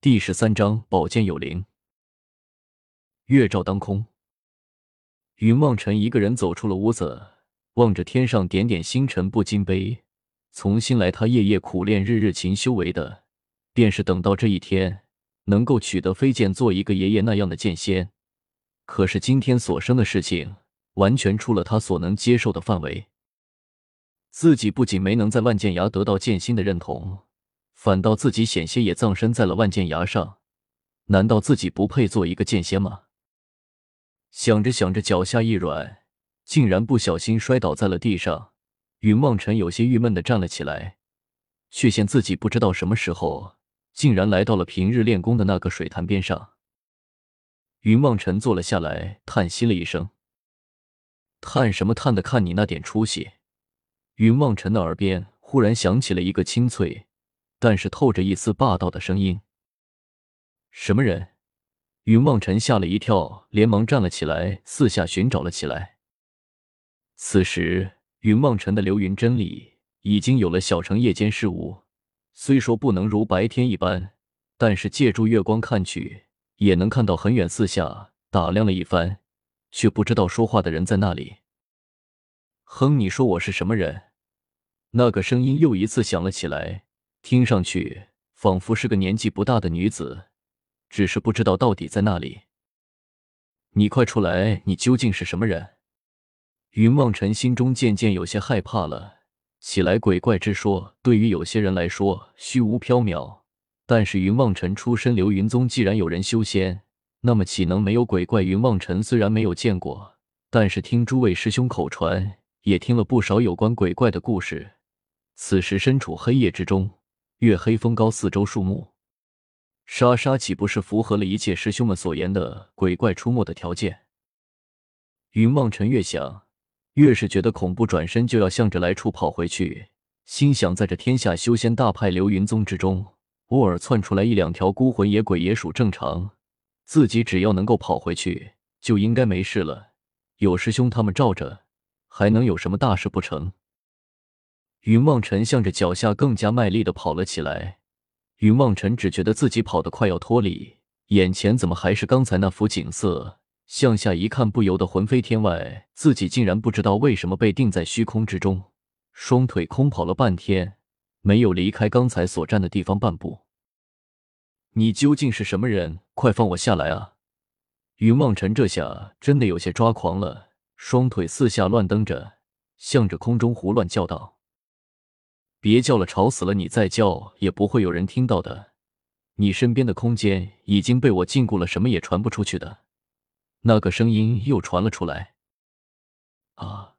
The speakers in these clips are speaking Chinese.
第十三章宝剑有灵。月照当空，云望尘一个人走出了屋子，望着天上点点星辰，不禁悲。从新来，他夜夜苦练，日日勤修为的，便是等到这一天，能够取得飞剑，做一个爷爷那样的剑仙。可是今天所生的事情，完全出了他所能接受的范围。自己不仅没能在万剑崖得到剑心的认同。反倒自己险些也葬身在了万剑崖上，难道自己不配做一个剑仙吗？想着想着，脚下一软，竟然不小心摔倒在了地上。云望尘有些郁闷的站了起来，却见自己不知道什么时候竟然来到了平日练功的那个水潭边上。云望尘坐了下来，叹息了一声：“叹什么叹的？看你那点出息！”云望尘的耳边忽然响起了一个清脆。但是透着一丝霸道的声音。什么人？云望尘吓了一跳，连忙站了起来，四下寻找了起来。此时，云望尘的流云真里已经有了小成夜间事物，虽说不能如白天一般，但是借助月光看去，也能看到很远。四下打量了一番，却不知道说话的人在那里。哼，你说我是什么人？那个声音又一次响了起来。听上去仿佛是个年纪不大的女子，只是不知道到底在哪里。你快出来！你究竟是什么人？云望尘心中渐渐有些害怕了起来。鬼怪之说对于有些人来说虚无缥缈，但是云望尘出身流云宗，既然有人修仙，那么岂能没有鬼怪？云望尘虽然没有见过，但是听诸位师兄口传，也听了不少有关鬼怪的故事。此时身处黑夜之中。月黑风高，四周树木沙沙，岂不是符合了一切师兄们所言的鬼怪出没的条件？云望尘越想，越是觉得恐怖，转身就要向着来处跑回去，心想在这天下修仙大派流云宗之中，偶尔窜出来一两条孤魂野鬼也属正常，自己只要能够跑回去，就应该没事了。有师兄他们罩着，还能有什么大事不成？云望尘向着脚下更加卖力的跑了起来。云望尘只觉得自己跑得快要脱离，眼前怎么还是刚才那幅景色？向下一看，不由得魂飞天外。自己竟然不知道为什么被定在虚空之中，双腿空跑了半天，没有离开刚才所站的地方半步。你究竟是什么人？快放我下来啊！云望尘这下真的有些抓狂了，双腿四下乱蹬着，向着空中胡乱叫道。别叫了，吵死了！你再叫也不会有人听到的。你身边的空间已经被我禁锢了，什么也传不出去的。那个声音又传了出来。啊！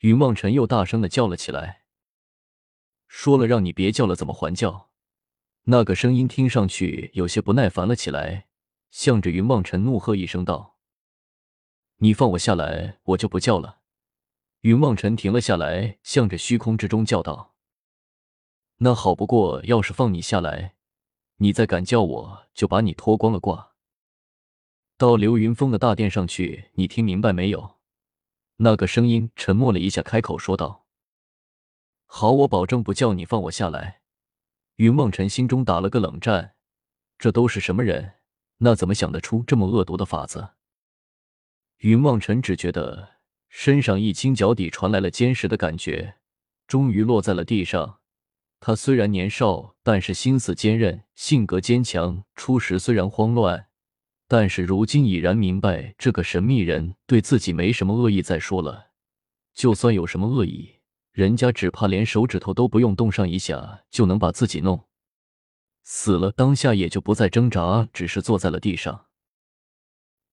云望尘又大声的叫了起来。说了让你别叫了，怎么还叫？那个声音听上去有些不耐烦了起来，向着云望尘怒喝一声道：“你放我下来，我就不叫了。”云望尘停了下来，向着虚空之中叫道。那好，不过要是放你下来，你再敢叫我，就把你脱光了挂到流云峰的大殿上去。你听明白没有？那个声音沉默了一下，开口说道：“好，我保证不叫你放我下来。”云梦尘心中打了个冷战，这都是什么人？那怎么想得出这么恶毒的法子？云梦尘只觉得身上一轻，脚底传来了坚实的感觉，终于落在了地上。他虽然年少，但是心思坚韧，性格坚强。初时虽然慌乱，但是如今已然明白，这个神秘人对自己没什么恶意。再说了，就算有什么恶意，人家只怕连手指头都不用动上一下，就能把自己弄死了。当下也就不再挣扎，只是坐在了地上。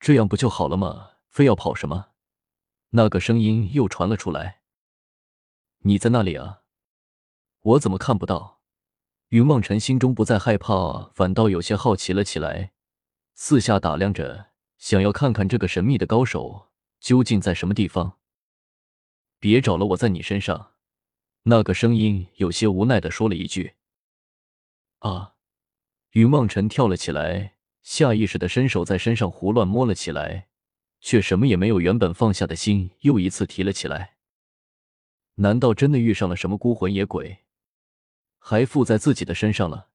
这样不就好了吗？非要跑什么？那个声音又传了出来：“你在那里啊？”我怎么看不到？云望尘心中不再害怕，反倒有些好奇了起来，四下打量着，想要看看这个神秘的高手究竟在什么地方。别找了，我在你身上。那个声音有些无奈的说了一句：“啊！”云望尘跳了起来，下意识的伸手在身上胡乱摸了起来，却什么也没有。原本放下的心又一次提了起来。难道真的遇上了什么孤魂野鬼？还附在自己的身上了。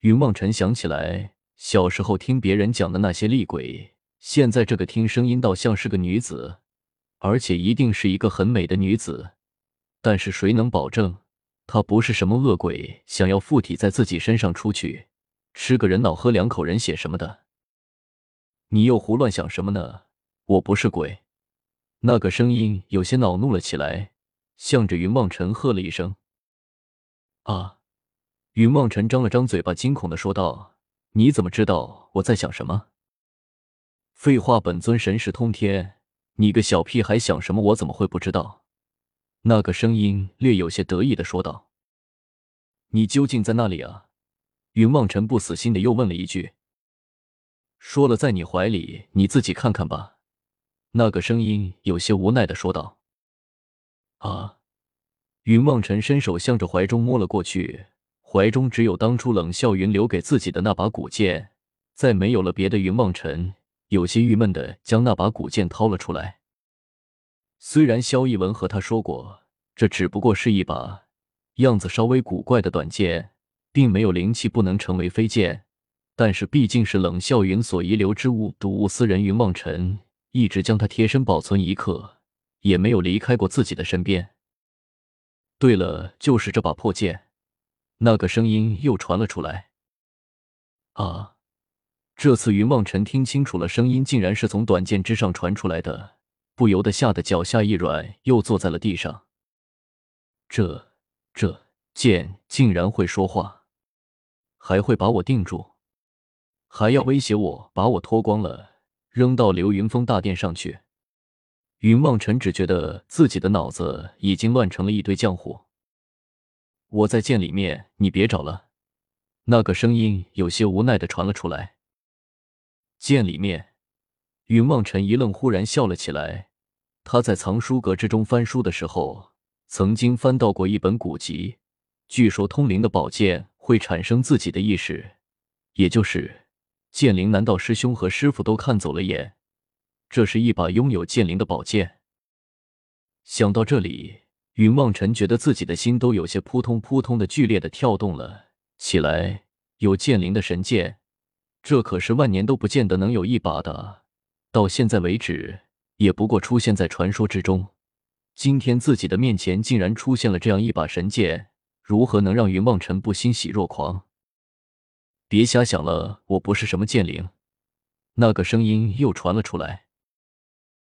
云望尘想起来小时候听别人讲的那些厉鬼，现在这个听声音倒像是个女子，而且一定是一个很美的女子。但是谁能保证她不是什么恶鬼，想要附体在自己身上出去吃个人脑、喝两口人血什么的？你又胡乱想什么呢？我不是鬼。那个声音有些恼怒了起来，向着云望尘喝了一声：“啊！”云望尘张了张嘴巴，惊恐的说道：“你怎么知道我在想什么？”废话，本尊神识通天，你个小屁孩想什么？我怎么会不知道？那个声音略有些得意的说道：“你究竟在那里啊？”云望尘不死心的又问了一句：“说了在你怀里，你自己看看吧。”那个声音有些无奈的说道：“啊！”云望尘伸手向着怀中摸了过去。怀中只有当初冷笑云留给自己的那把古剑，再没有了别的。云望尘有些郁闷的将那把古剑掏了出来。虽然萧逸文和他说过，这只不过是一把样子稍微古怪的短剑，并没有灵气，不能成为飞剑，但是毕竟是冷笑云所遗留之物，睹物思人。云望尘一直将它贴身保存一刻，也没有离开过自己的身边。对了，就是这把破剑。那个声音又传了出来。啊！这次云望尘听清楚了，声音竟然是从短剑之上传出来的，不由得吓得脚下一软，又坐在了地上。这这剑竟然会说话，还会把我定住，还要威胁我把我脱光了扔到流云峰大殿上去。云望尘只觉得自己的脑子已经乱成了一堆浆糊。我在剑里面，你别找了。那个声音有些无奈的传了出来。剑里面，云望尘一愣，忽然笑了起来。他在藏书阁之中翻书的时候，曾经翻到过一本古籍，据说通灵的宝剑会产生自己的意识，也就是剑灵。难道师兄和师傅都看走了眼？这是一把拥有剑灵的宝剑。想到这里。云望尘觉得自己的心都有些扑通扑通的剧烈的跳动了起来。有剑灵的神剑，这可是万年都不见得能有一把的。到现在为止，也不过出现在传说之中。今天自己的面前竟然出现了这样一把神剑，如何能让云望尘不欣喜若狂？别瞎想了，我不是什么剑灵。那个声音又传了出来。